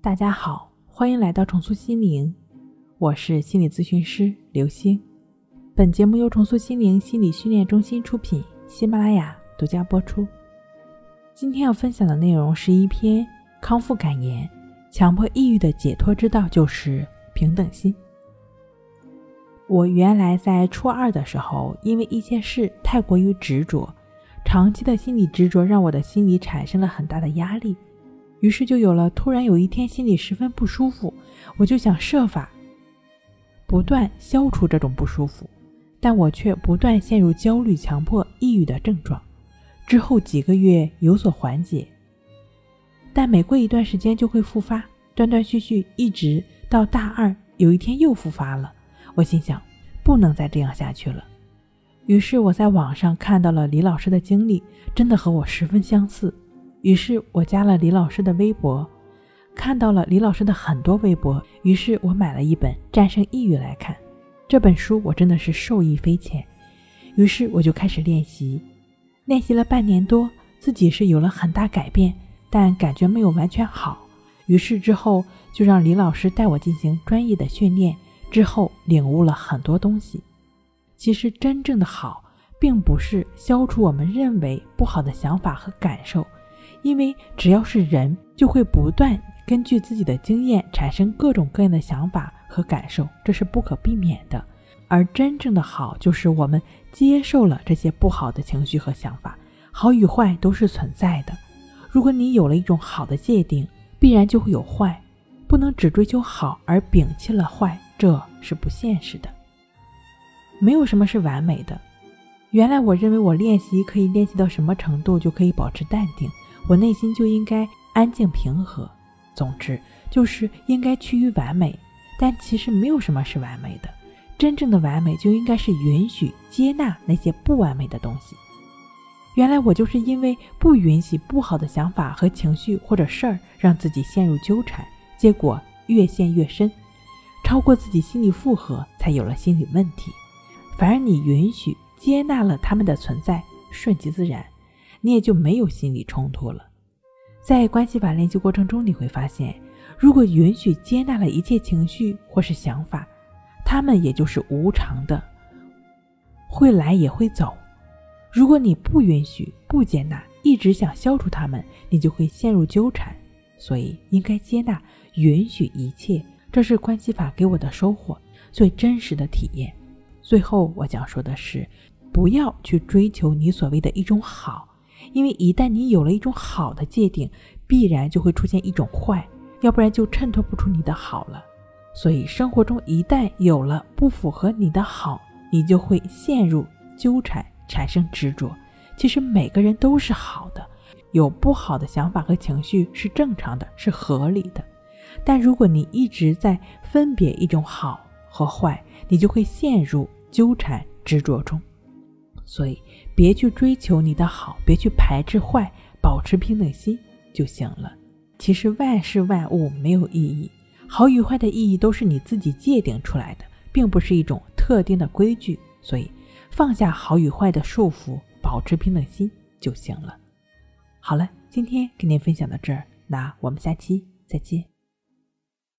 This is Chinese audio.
大家好，欢迎来到重塑心灵，我是心理咨询师刘星。本节目由重塑心灵心理训练中心出品，喜马拉雅独家播出。今天要分享的内容是一篇康复感言：强迫抑郁的解脱之道就是平等心。我原来在初二的时候，因为一件事太过于执着，长期的心理执着让我的心理产生了很大的压力。于是就有了，突然有一天心里十分不舒服，我就想设法不断消除这种不舒服，但我却不断陷入焦虑、强迫、抑郁的症状。之后几个月有所缓解，但每过一段时间就会复发，断断续续，一直到大二，有一天又复发了。我心想，不能再这样下去了。于是我在网上看到了李老师的经历，真的和我十分相似。于是我加了李老师的微博，看到了李老师的很多微博。于是我买了一本《战胜抑郁》来看，这本书我真的是受益匪浅。于是我就开始练习，练习了半年多，自己是有了很大改变，但感觉没有完全好。于是之后就让李老师带我进行专业的训练，之后领悟了很多东西。其实真正的好，并不是消除我们认为不好的想法和感受。因为只要是人，就会不断根据自己的经验产生各种各样的想法和感受，这是不可避免的。而真正的好，就是我们接受了这些不好的情绪和想法，好与坏都是存在的。如果你有了一种好的界定，必然就会有坏，不能只追求好而摒弃了坏，这是不现实的。没有什么是完美的。原来我认为我练习可以练习到什么程度就可以保持淡定。我内心就应该安静平和，总之就是应该趋于完美。但其实没有什么是完美的，真正的完美就应该是允许、接纳那些不完美的东西。原来我就是因为不允许不好的想法和情绪或者事儿，让自己陷入纠缠，结果越陷越深，超过自己心理负荷，才有了心理问题。反而你允许、接纳了他们的存在，顺其自然。你也就没有心理冲突了。在关系法练习过程中，你会发现，如果允许接纳了一切情绪或是想法，他们也就是无常的，会来也会走。如果你不允许、不接纳，一直想消除他们，你就会陷入纠缠。所以，应该接纳、允许一切，这是关系法给我的收获，最真实的体验。最后，我想说的是，不要去追求你所谓的一种好。因为一旦你有了一种好的界定，必然就会出现一种坏，要不然就衬托不出你的好了。所以生活中一旦有了不符合你的好，你就会陷入纠缠，产生执着。其实每个人都是好的，有不好的想法和情绪是正常的，是合理的。但如果你一直在分别一种好和坏，你就会陷入纠缠执着中。所以，别去追求你的好，别去排斥坏，保持平等心就行了。其实万事万物没有意义，好与坏的意义都是你自己界定出来的，并不是一种特定的规矩。所以，放下好与坏的束缚，保持平等心就行了。好了，今天跟您分享到这儿，那我们下期再见。